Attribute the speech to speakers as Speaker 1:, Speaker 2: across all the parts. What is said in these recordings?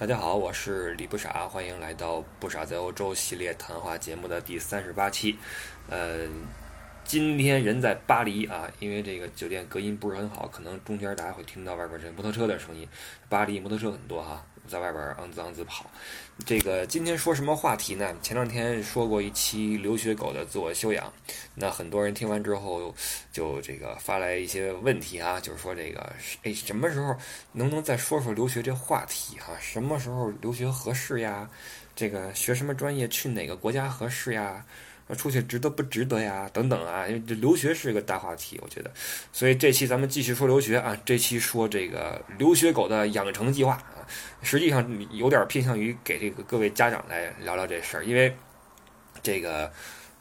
Speaker 1: 大家好，我是李不傻，欢迎来到不傻在欧洲系列谈话节目的第三十八期。呃，今天人在巴黎啊，因为这个酒店隔音不是很好，可能中间大家会听到外边这摩托车的声音。巴黎摩托车很多哈。在外边昂滋昂滋跑，这个今天说什么话题呢？前两天说过一期留学狗的自我修养，那很多人听完之后就这个发来一些问题啊，就是说这个哎什么时候能不能再说说留学这话题哈？什么时候留学合适呀？这个学什么专业去哪个国家合适呀？出去值得不值得呀？等等啊，因为这留学是个大话题，我觉得，所以这期咱们继续说留学啊。这期说这个留学狗的养成计划啊，实际上有点偏向于给这个各位家长来聊聊这事儿，因为这个。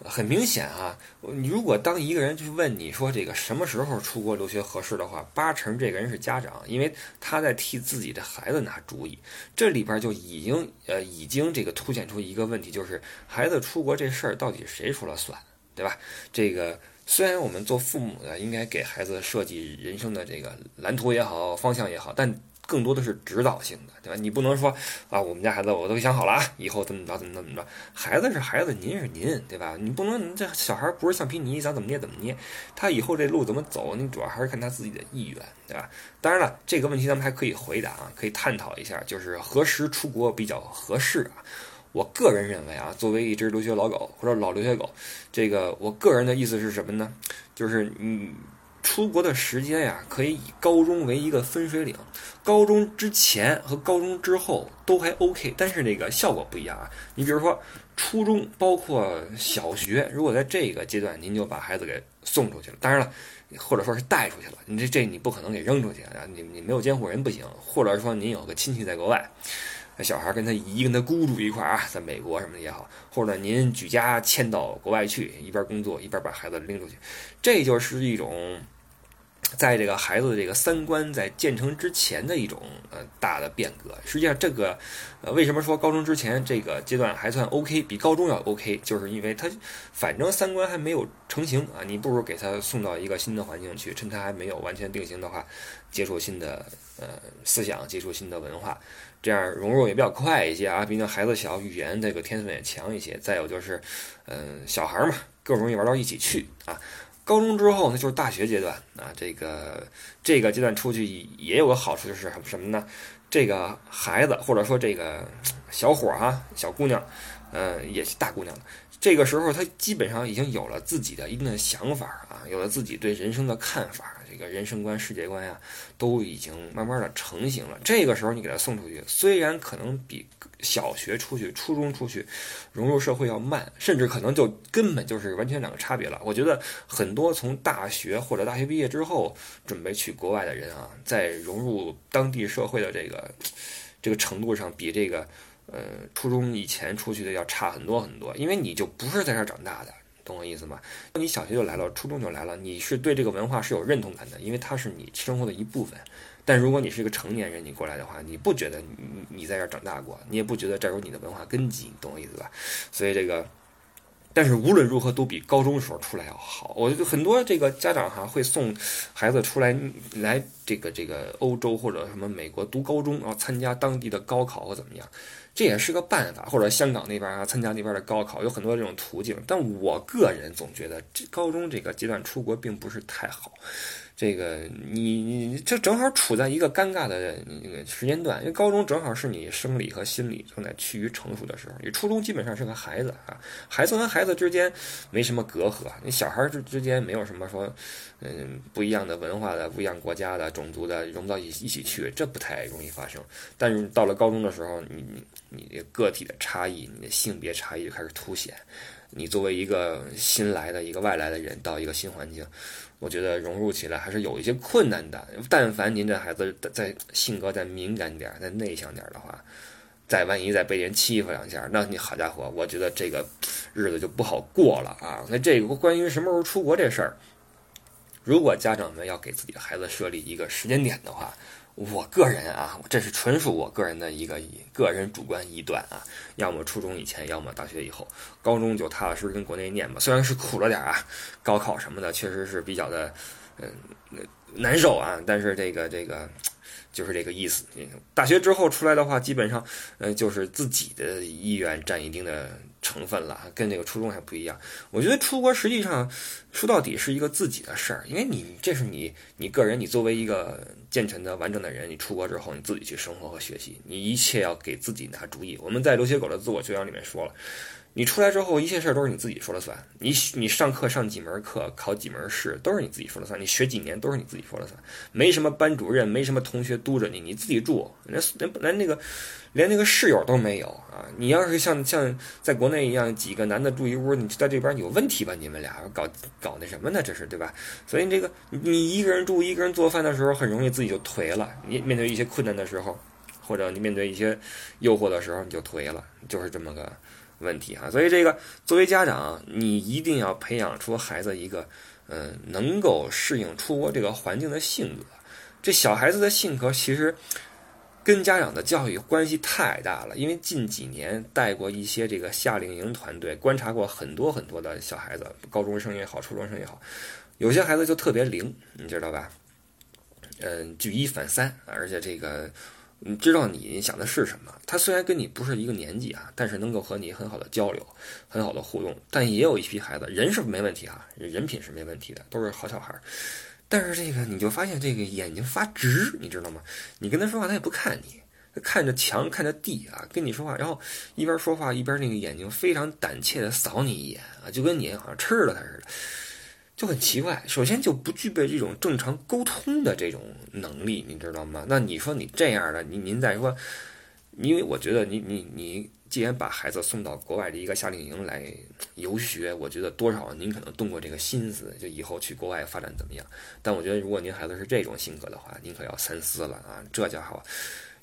Speaker 1: 很明显啊，如果当一个人去问你说这个什么时候出国留学合适的话，八成这个人是家长，因为他在替自己的孩子拿主意。这里边就已经呃已经这个凸显出一个问题，就是孩子出国这事儿到底谁说了算，对吧？这个虽然我们做父母的应该给孩子设计人生的这个蓝图也好，方向也好，但。更多的是指导性的，对吧？你不能说啊，我们家孩子我都想好了啊，以后怎么着怎么怎么着。孩子是孩子，您是您，对吧？你不能这小孩不是橡皮泥，想怎么捏怎么捏。他以后这路怎么走，你主要还是看他自己的意愿，对吧？当然了，这个问题咱们还可以回答啊，可以探讨一下，就是何时出国比较合适啊？我个人认为啊，作为一只留学老狗或者老留学狗，这个我个人的意思是什么呢？就是嗯。出国的时间呀，可以以高中为一个分水岭，高中之前和高中之后都还 OK，但是那个效果不一样啊。你比如说初中，包括小学，如果在这个阶段您就把孩子给送出去了，当然了，或者说是带出去了，你这这你不可能给扔出去啊，你你没有监护人不行，或者说您有个亲戚在国外，小孩跟他姨跟他姑住一块啊，在美国什么的也好，或者您举家迁到国外去，一边工作一边把孩子拎出去，这就是一种。在这个孩子的这个三观在建成之前的一种呃大的变革，实际上这个呃为什么说高中之前这个阶段还算 OK，比高中要 OK，就是因为他反正三观还没有成型啊，你不如给他送到一个新的环境去，趁他还没有完全定型的话，接触新的呃思想，接触新的文化，这样融入也比较快一些啊。毕竟孩子小，语言这个天分也强一些。再有就是，嗯，小孩嘛，更容易玩到一起去啊。高中之后呢，就是大学阶段啊，这个这个阶段出去也有个好处，就是什么呢？这个孩子或者说这个小伙儿啊，小姑娘，呃，也是大姑娘了这个时候他基本上已经有了自己的一定的想法啊，有了自己对人生的看法。这个人生观、世界观呀，都已经慢慢的成型了。这个时候你给他送出去，虽然可能比小学出去、初中出去融入社会要慢，甚至可能就根本就是完全两个差别了。我觉得很多从大学或者大学毕业之后准备去国外的人啊，在融入当地社会的这个这个程度上，比这个呃初中以前出去的要差很多很多，因为你就不是在这儿长大的。懂我意思吗？你小学就来了，初中就来了，你是对这个文化是有认同感的，因为它是你生活的一部分。但如果你是一个成年人，你过来的话，你不觉得你你在这儿长大过，你也不觉得这儿有你的文化根基，你懂我意思吧？所以这个，但是无论如何都比高中时候出来要好。我很多这个家长哈会送孩子出来来这个这个欧洲或者什么美国读高中，然后参加当地的高考或怎么样。这也是个办法，或者香港那边啊，参加那边的高考，有很多这种途径。但我个人总觉得，这高中这个阶段出国并不是太好。这个你你这正好处在一个尴尬的那个时间段，因为高中正好是你生理和心理正在趋于成熟的时候，你初中基本上是个孩子啊，孩子和孩子之间没什么隔阂，你小孩之之间没有什么说，嗯，不一样的文化的、不一样国家的、种族的融到一一起去，这不太容易发生。但是到了高中的时候，你你你个体的差异、你的性别差异就开始凸显。你作为一个新来的一个外来的人到一个新环境。我觉得融入起来还是有一些困难的。但凡您这孩子再性格再敏感点、再内向点的话，再万一再被人欺负两下，那你好家伙，我觉得这个日子就不好过了啊！那这个关于什么时候出国这事儿，如果家长们要给自己的孩子设立一个时间点的话，我个人啊，这是纯属我个人的一个个人主观臆断啊，要么初中以前，要么大学以后，高中就踏踏实实跟国内念吧。虽然是苦了点啊，高考什么的确实是比较的嗯难受啊，但是这个这个就是这个意思。大学之后出来的话，基本上，呃，就是自己的意愿占一定的成分了，跟这个初中还不一样。我觉得出国实际上说到底是一个自己的事儿，因为你这是你你个人，你作为一个健全的完整的人，你出国之后你自己去生活和学习，你一切要给自己拿主意。我们在留学狗的自我修养里面说了。你出来之后，一切事儿都是你自己说了算。你你上课上几门课，考几门试，都是你自己说了算。你学几年，都是你自己说了算。没什么班主任，没什么同学督着你，你自己住。连连连那个，连那个室友都没有啊！你要是像像在国内一样，几个男的住一屋，你在这边有问题吧？你们俩搞搞那什么呢？这是对吧？所以这个你一个人住，一个人做饭的时候，很容易自己就颓了。你面对一些困难的时候，或者你面对一些诱惑的时候，你就颓了，就是这么个。问题哈，所以这个作为家长，你一定要培养出孩子一个，嗯，能够适应出国这个环境的性格。这小孩子的性格其实跟家长的教育关系太大了。因为近几年带过一些这个夏令营团队，观察过很多很多的小孩子，高中生也好，初中生也好，有些孩子就特别灵，你知道吧？嗯，举一反三，而且这个。你知道你想的是什么？他虽然跟你不是一个年纪啊，但是能够和你很好的交流，很好的互动。但也有一批孩子，人是没问题啊，人品是没问题的，都是好小孩儿。但是这个你就发现这个眼睛发直，你知道吗？你跟他说话，他也不看你，他看着墙，看着地啊，跟你说话，然后一边说话一边那个眼睛非常胆怯的扫你一眼啊，就跟你好像吃了他似的。就很奇怪，首先就不具备这种正常沟通的这种能力，你知道吗？那你说你这样的，您您再说，因为我觉得你你你既然把孩子送到国外的一个夏令营来游学，我觉得多少您可能动过这个心思，就以后去国外发展怎么样？但我觉得如果您孩子是这种性格的话，您可要三思了啊！这家伙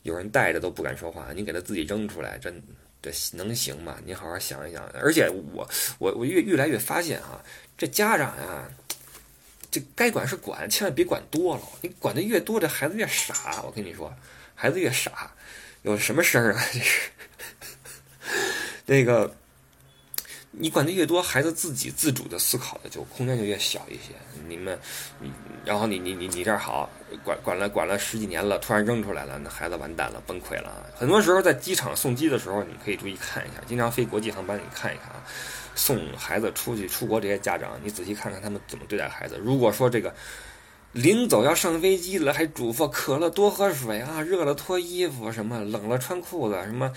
Speaker 1: 有人带着都不敢说话，您给他自己扔出来，真能行吗？你好好想一想。而且我我我越越来越发现啊。这家长呀，这该管是管，千万别管多了。你管的越多，这孩子越傻。我跟你说，孩子越傻，有什么事儿啊？这是那个，你管的越多，孩子自己自主的思考的就空间就越小一些。你们，然后你你你你这儿好，管管了管了十几年了，突然扔出来了，那孩子完蛋了，崩溃了。很多时候在机场送机的时候，你可以注意看一下，经常飞国际航班，你看一看啊。送孩子出去出国，这些家长，你仔细看看他们怎么对待孩子。如果说这个临走要上飞机了，还嘱咐渴了多喝水啊，热了脱衣服，什么冷了穿裤子，什么，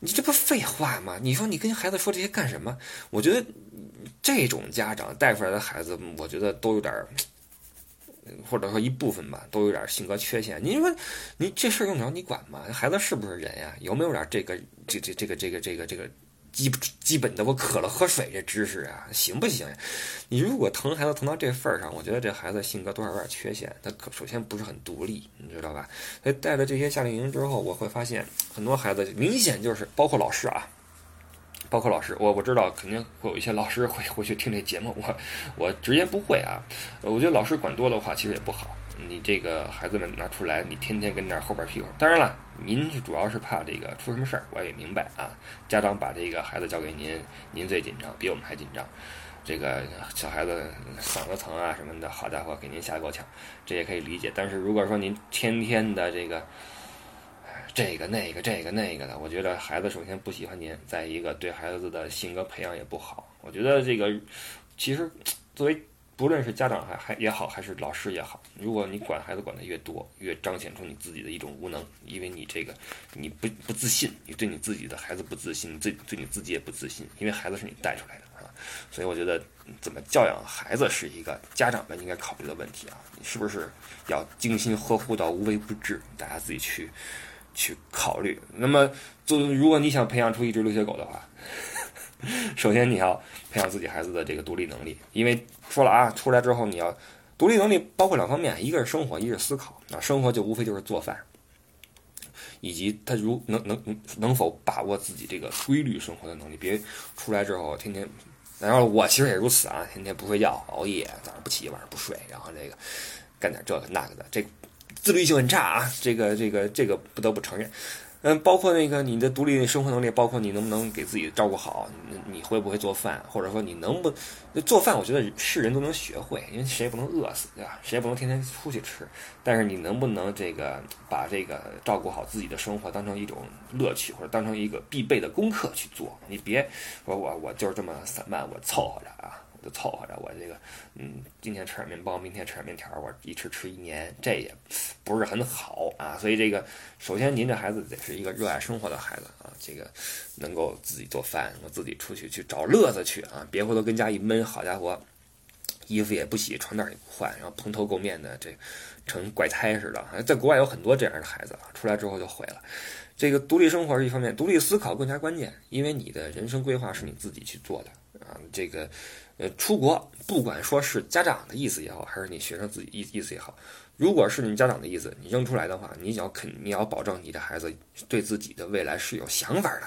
Speaker 1: 你这不废话吗？你说你跟孩子说这些干什么？我觉得这种家长带出来的孩子，我觉得都有点，或者说一部分吧，都有点性格缺陷。你说你这事用得着你管吗？孩子是不是人呀？有没有点这个这这这个这个这个这个？基基本的，我渴了喝水这知识啊，行不行？你如果疼孩子疼到这份儿上，我觉得这孩子性格多少有点缺陷。他可首先不是很独立，你知道吧？所以带了这些夏令营之后，我会发现很多孩子明显就是，包括老师啊，包括老师，我我知道肯定会有一些老师会会去听这节目，我我直言不讳啊。我觉得老师管多的话其实也不好。你这个孩子们拿出来，你天天跟那后边屁股。当然了，您是主要是怕这个出什么事儿，我也明白啊。家长把这个孩子交给您，您最紧张，比我们还紧张。这个小孩子嗓子疼啊什么的，好家伙，给您吓得够呛，这也可以理解。但是如果说您天天的这个这个那个这个那个的，我觉得孩子首先不喜欢您，再一个对孩子的性格培养也不好。我觉得这个其实作为。不论是家长还还也好，还是老师也好，如果你管孩子管的越多，越彰显出你自己的一种无能，因为你这个你不不自信，你对你自己的孩子不自信，你对对你自己也不自信，因为孩子是你带出来的啊，所以我觉得怎么教养孩子是一个家长们应该考虑的问题啊，你是不是要精心呵护到无微不至？大家自己去去考虑。那么，就如果你想培养出一只留学狗的话。首先，你要培养自己孩子的这个独立能力，因为说了啊，出来之后你要独立能力包括两方面，一个是生活，一个是思考。啊，生活就无非就是做饭，以及他如能能能否把握自己这个规律生活的能力。别出来之后天天，然后我其实也如此啊，天天不睡觉，熬夜，早上不起，晚上不睡，然后这个干点这个那个的，这自律性很差啊。这个这个这个不得不承认。嗯，包括那个你的独立生活能力，包括你能不能给自己照顾好，你你会不会做饭，或者说你能不做饭？我觉得是人都能学会，因为谁也不能饿死，对吧？谁也不能天天出去吃。但是你能不能这个把这个照顾好自己的生活当成一种乐趣，或者当成一个必备的功课去做？你别说我我就是这么散漫，我凑合着啊。就凑合着，我这个，嗯，今天吃点面包，明天吃点面条，我一吃吃一年，这也不是很好啊。所以这个，首先您这孩子得是一个热爱生活的孩子啊，这个能够自己做饭，能自己出去去找乐子去啊，别回头跟家一闷，好家伙，衣服也不洗，床单也不换，然后蓬头垢面的，这成怪胎似的。在国外有很多这样的孩子，出来之后就毁了。这个独立生活是一方面，独立思考更加关键，因为你的人生规划是你自己去做的啊，这个。呃，出国不管说是家长的意思也好，还是你学生自己意意思也好，如果是你家长的意思，你扔出来的话，你要肯你要保证你的孩子对自己的未来是有想法的。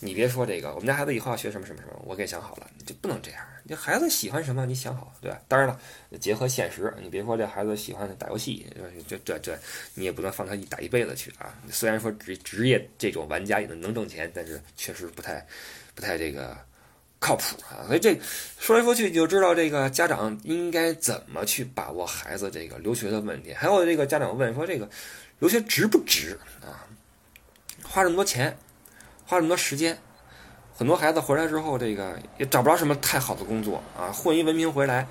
Speaker 1: 你别说这个，我们家孩子以后要学什么什么什么，我给想好了，你就不能这样。你孩子喜欢什么，你想好对吧？当然了，结合现实，你别说这孩子喜欢打游戏，这这这，你也不能放他一打一辈子去啊。虽然说职职业这种玩家也能能挣钱，但是确实不太不太这个。靠谱啊！所以这说来说去你就知道这个家长应该怎么去把握孩子这个留学的问题。还有这个家长问说这个留学值不值啊？花这么多钱，花这么多时间，很多孩子回来之后这个也找不着什么太好的工作啊，混一文凭回来。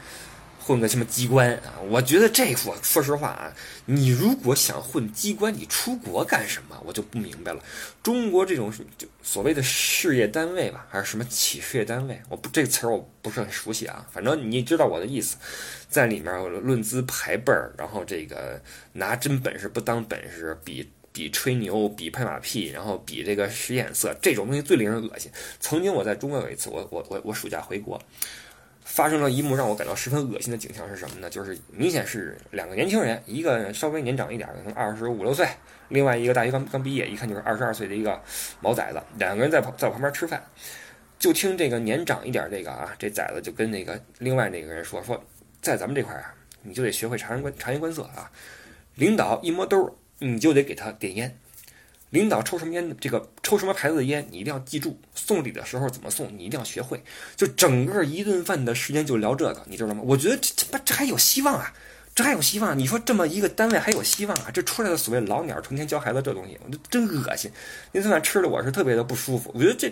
Speaker 1: 混个什么机关啊？我觉得这我说实话啊，你如果想混机关，你出国干什么？我就不明白了。中国这种就所谓的事业单位吧，还是什么企事业单位？我不这个词儿我不是很熟悉啊。反正你知道我的意思，在里面论资排辈儿，然后这个拿真本事不当本事，比比吹牛，比拍马屁，然后比这个使眼色，这种东西最令人恶心。曾经我在中国有一次，我我我我暑假回国。发生了一幕让我感到十分恶心的景象是什么呢？就是明显是两个年轻人，一个稍微年长一点，可能二十五六岁；另外一个大学刚刚毕业，一看就是二十二岁的一个毛崽子。两个人在旁在我旁边吃饭，就听这个年长一点这个啊，这崽子就跟那个另外那个人说：“说在咱们这块啊，你就得学会察言观察言观色啊，领导一摸兜，你就得给他点烟。”领导抽什么烟，这个抽什么牌子的烟，你一定要记住。送礼的时候怎么送，你一定要学会。就整个一顿饭的时间就聊这个，你知道吗？我觉得这这这还有希望啊，这还有希望。你说这么一个单位还有希望啊？这出来的所谓老鸟成天教孩子这东西，我就真恶心。那顿饭吃的我是特别的不舒服。我觉得这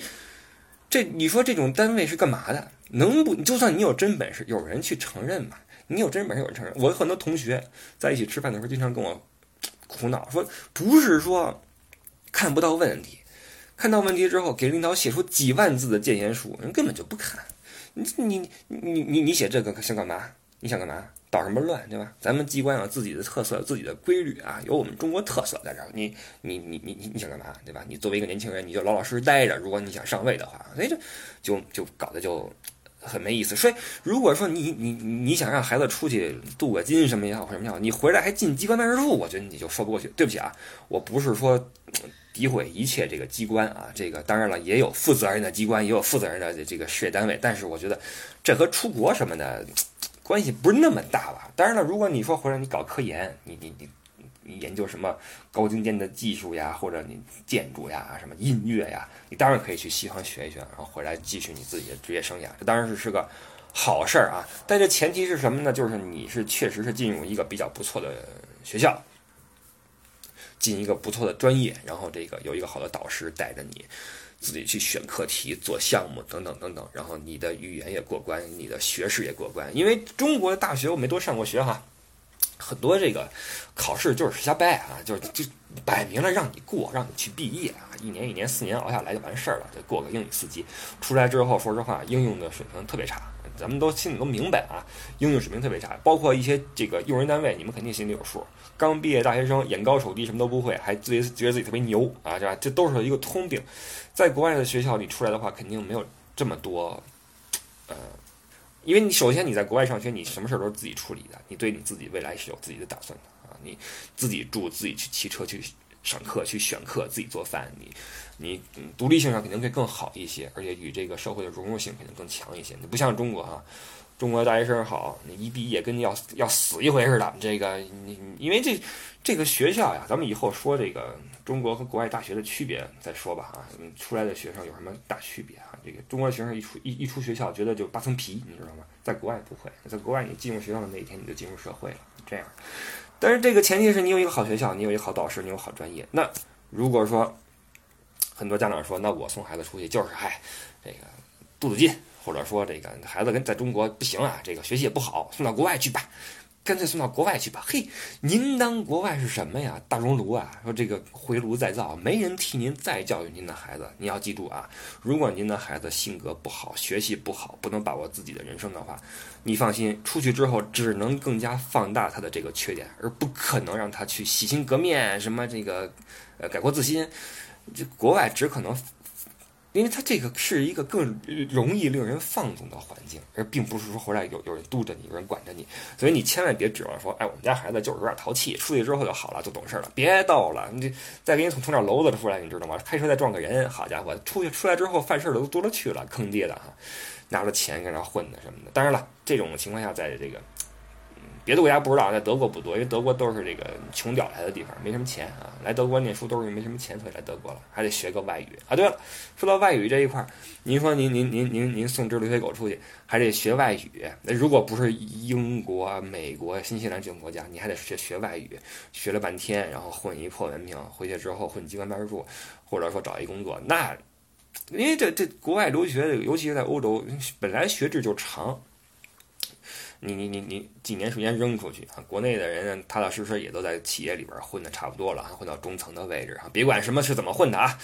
Speaker 1: 这，你说这种单位是干嘛的？能不就算你有真本事，有人去承认嘛？你有真本事，有人承认。我有很多同学在一起吃饭的时候，经常跟我苦恼说，不是说。看不到问题，看到问题之后，给领导写出几万字的谏言书，人根本就不看。你你你你你写这个想干嘛？你想干嘛？捣什么乱，对吧？咱们机关有自己的特色，自己的规律啊，有我们中国特色在这儿。你你你你你你想干嘛，对吧？你作为一个年轻人，你就老老实实待着。如果你想上位的话，所以就就就搞得就。很没意思，所以如果说你你你想让孩子出去镀个金什么也好，或什么也好，你回来还进机关办事处，我觉得你就说不过去。对不起啊，我不是说诋毁一切这个机关啊，这个当然了，也有负责任的机关，也有负责任的这个事业单位，但是我觉得这和出国什么的 关系不是那么大吧？当然了，如果你说回来你搞科研，你你你。你研究什么高精尖的技术呀，或者你建筑呀，什么音乐呀，你当然可以去西方学一学，然后回来继续你自己的职业生涯，这当然是是个好事儿啊。但这前提是什么呢？就是你是确实是进入一个比较不错的学校，进一个不错的专业，然后这个有一个好的导师带着你，自己去选课题、做项目等等等等，然后你的语言也过关，你的学识也过关。因为中国的大学我没多上过学哈。很多这个考试就是瞎掰啊，就就摆明了让你过，让你去毕业啊，一年一年四年熬下来就完事儿了，就过个英语四级。出来之后，说实话，应用的水平特别差，咱们都心里都明白啊，应用水平特别差。包括一些这个用人单位，你们肯定心里有数。刚毕业大学生眼高手低，什么都不会，还自己觉得自己特别牛啊，对吧？这都是一个通病。在国外的学校里出来的话，肯定没有这么多，呃。因为你首先你在国外上学，你什么事儿都是自己处理的，你对你自己未来是有自己的打算的啊，你自己住，自己去骑车去上课去选课，自己做饭，你你独立性上肯定会更好一些，而且与这个社会的融入性肯定更强一些。你不像中国啊，中国大学生好，你一毕业跟要要死一回似的。这个你因为这这个学校呀，咱们以后说这个中国和国外大学的区别再说吧啊，你出来的学生有什么大区别啊？这个中国学生一出一一出学校，觉得就扒层皮，你知道吗？在国外不会，在国外你进入学校的那一天你就进入社会了，这样。但是这个前提是你有一个好学校，你有一个好导师，你有好专业。那如果说很多家长说，那我送孩子出去就是嗨，这个肚子劲。或者说这个孩子跟在中国不行啊，这个学习也不好，送到国外去吧，干脆送到国外去吧。嘿，您当国外是什么呀？大熔炉啊？说这个回炉再造，没人替您再教育您的孩子。你要记住啊，如果您的孩子性格不好，学习不好，不能把握自己的人生的话，你放心，出去之后只能更加放大他的这个缺点，而不可能让他去洗心革面，什么这个呃改过自新。这国外只可能。因为他这个是一个更容易令人放纵的环境，而并不是说回来有有人督着你，有人管着你，所以你千万别指望说，哎，我们家孩子就是有点淘气，出去之后就好了，就懂事了。别逗了，你这再给你从从点篓子出来，你知道吗？开车再撞个人，好家伙，出去出来之后犯事的都多了去了，坑爹的哈，拿着钱跟那混的什么的。当然了，这种情况下，在这个。别的国家不知道，在德国不多，因为德国都是这个穷屌来的地方，没什么钱啊。来德国念书都是没什么钱，所以来德国了，还得学个外语啊。对了，说到外语这一块儿，您说您您您您您送只留学狗出去，还得学外语。那如果不是英国、美国、新西兰这种国家，你还得学学外语，学了半天，然后混一破文凭，回去之后混机关办事处，或者说找一工作，那因为这这国外留学，尤其是在欧洲，本来学制就长。你你你你几年时间扔出去啊？国内的人踏踏实实也都在企业里边混的差不多了，混到中层的位置啊。别管什么是怎么混的啊，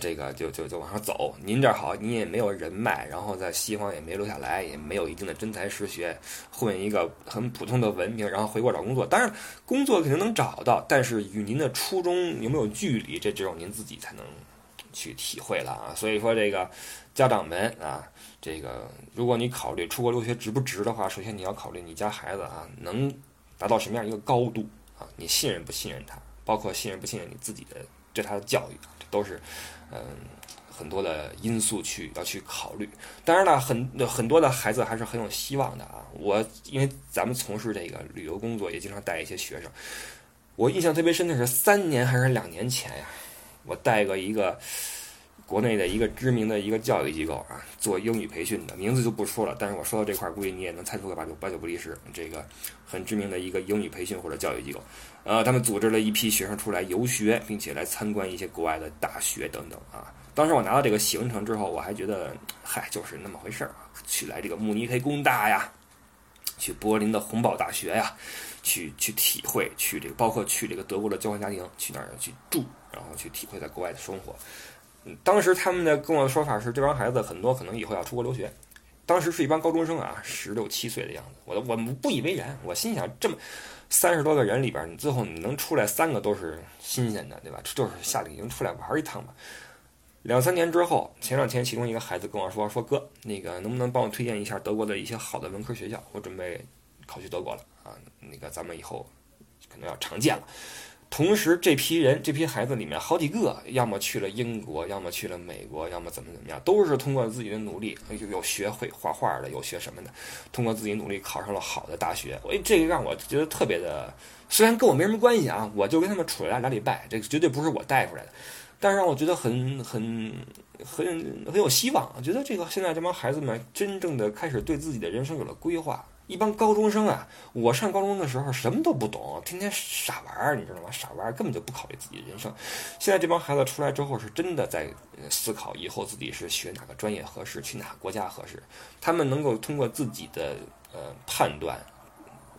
Speaker 1: 这个就就就往上走。您这好，你也没有人脉，然后在西方也没留下来，也没有一定的真才实学，混一个很普通的文凭，然后回国找工作。当然，工作肯定能找到，但是与您的初衷有没有距离，这只有您自己才能去体会了啊。所以说，这个家长们啊。这个，如果你考虑出国留学值不值的话，首先你要考虑你家孩子啊能达到什么样一个高度啊？你信任不信任他？包括信任不信任你自己的对他的教育，这都是嗯很多的因素去要去考虑。当然了，很很多的孩子还是很有希望的啊。我因为咱们从事这个旅游工作，也经常带一些学生。我印象特别深的是三年还是两年前呀，我带过一个。国内的一个知名的一个教育机构啊，做英语培训的名字就不说了，但是我说到这块儿，估计你也能猜出个八九八九不离十。这个很知名的一个英语培训或者教育机构，呃，他们组织了一批学生出来游学，并且来参观一些国外的大学等等啊。当时我拿到这个行程之后，我还觉得，嗨，就是那么回事儿啊。去来这个慕尼黑工大呀，去柏林的洪堡大学呀，去去体会，去这个包括去这个德国的交换家庭，去那儿去住，然后去体会在国外的生活。当时他们的跟我的说法是，这帮孩子很多可能以后要出国留学。当时是一帮高中生啊，十六七岁的样子。我我不以为然，我心想，这么三十多个人里边，你最后你能出来三个都是新鲜的，对吧？就是夏令营出来玩一趟吧。两三年之后，前两天其中一个孩子跟我说：“说哥，那个能不能帮我推荐一下德国的一些好的文科学校？我准备考去德国了啊，那个咱们以后可能要常见了。”同时，这批人、这批孩子里面，好几个要么去了英国，要么去了美国，要么怎么怎么样，都是通过自己的努力，有有学会画画的，有学什么的，通过自己努力考上了好的大学。哎，这个让我觉得特别的，虽然跟我没什么关系啊，我就跟他们处了俩礼拜，这个绝对不是我带出来的，但是让我觉得很很很很有希望，我觉得这个现在这帮孩子们真正的开始对自己的人生有了规划。一帮高中生啊！我上高中的时候什么都不懂，天天傻玩儿，你知道吗？傻玩儿根本就不考虑自己的人生。现在这帮孩子出来之后，是真的在思考以后自己是学哪个专业合适，去哪个国家合适。他们能够通过自己的呃判断，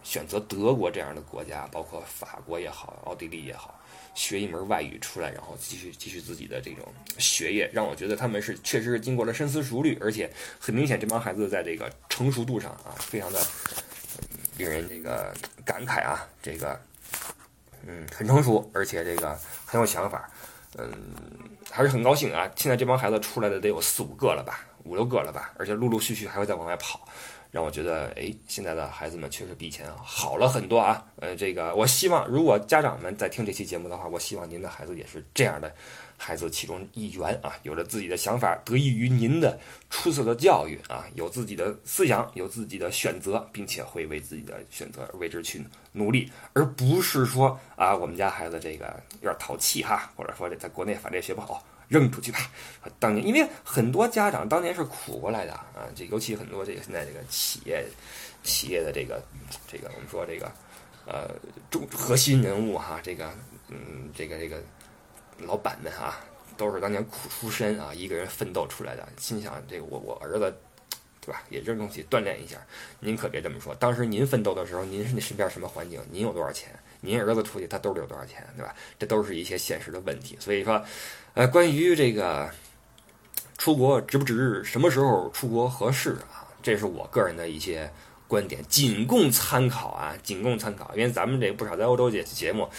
Speaker 1: 选择德国这样的国家，包括法国也好，奥地利也好。学一门外语出来，然后继续继续自己的这种学业，让我觉得他们是确实是经过了深思熟虑，而且很明显这帮孩子在这个成熟度上啊，非常的令人这个感慨啊，这个嗯很成熟，而且这个很有想法，嗯还是很高兴啊。现在这帮孩子出来的得有四五个了吧，五六个了吧，而且陆陆续续还会再往外跑。让我觉得，哎，现在的孩子们确实比以前好了很多啊。呃，这个我希望，如果家长们在听这期节目的话，我希望您的孩子也是这样的孩子其中一员啊，有了自己的想法，得益于您的出色的教育啊，有自己的思想，有自己的选择，并且会为自己的选择为之去努力，而不是说啊，我们家孩子这个有点淘气哈，或者说这在国内反正也学不好。扔出去吧！当年因为很多家长当年是苦过来的啊，这尤其很多这个现在这个企业企业的这个这个我们说这个呃中核心人物哈，这个嗯这个这个老板们啊，都是当年苦出身啊，一个人奋斗出来的。心想这个我我儿子对吧，也扔东西锻炼一下。您可别这么说，当时您奋斗的时候，您是那身边什么环境？您有多少钱？您儿子出去他兜里有多少钱？对吧？这都是一些现实的问题。所以说。呃，关于这个出国值不值，什么时候出国合适啊？这是我个人的一些观点，仅供参考啊，仅供参考。因为咱们这不少在欧洲节节目。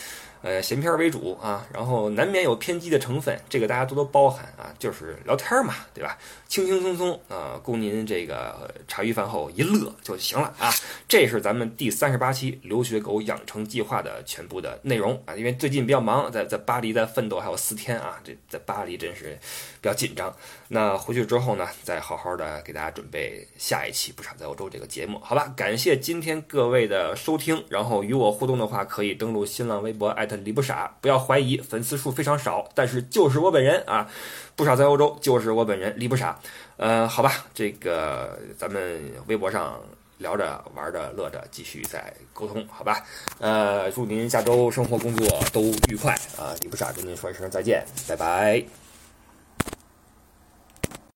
Speaker 1: 呃，闲篇为主啊，然后难免有偏激的成分，这个大家多多包涵啊，就是聊天嘛，对吧？轻轻松松啊，供您这个茶余饭后一乐就行了啊。这是咱们第三十八期留学狗养成计划的全部的内容啊。因为最近比较忙，在在巴黎在奋斗还有四天啊，这在巴黎真是比较紧张。那回去之后呢，再好好的给大家准备下一期不傻在欧洲这个节目，好吧？感谢今天各位的收听，然后与我互动的话，可以登录新浪微博艾特。李不傻，不要怀疑，粉丝数非常少，但是就是我本人啊，不傻在欧洲，就是我本人李不傻。呃，好吧，这个咱们微博上聊着玩着乐着，继续再沟通，好吧？呃，祝您下周生活工作都愉快啊！李不傻跟您说一声再见，拜拜。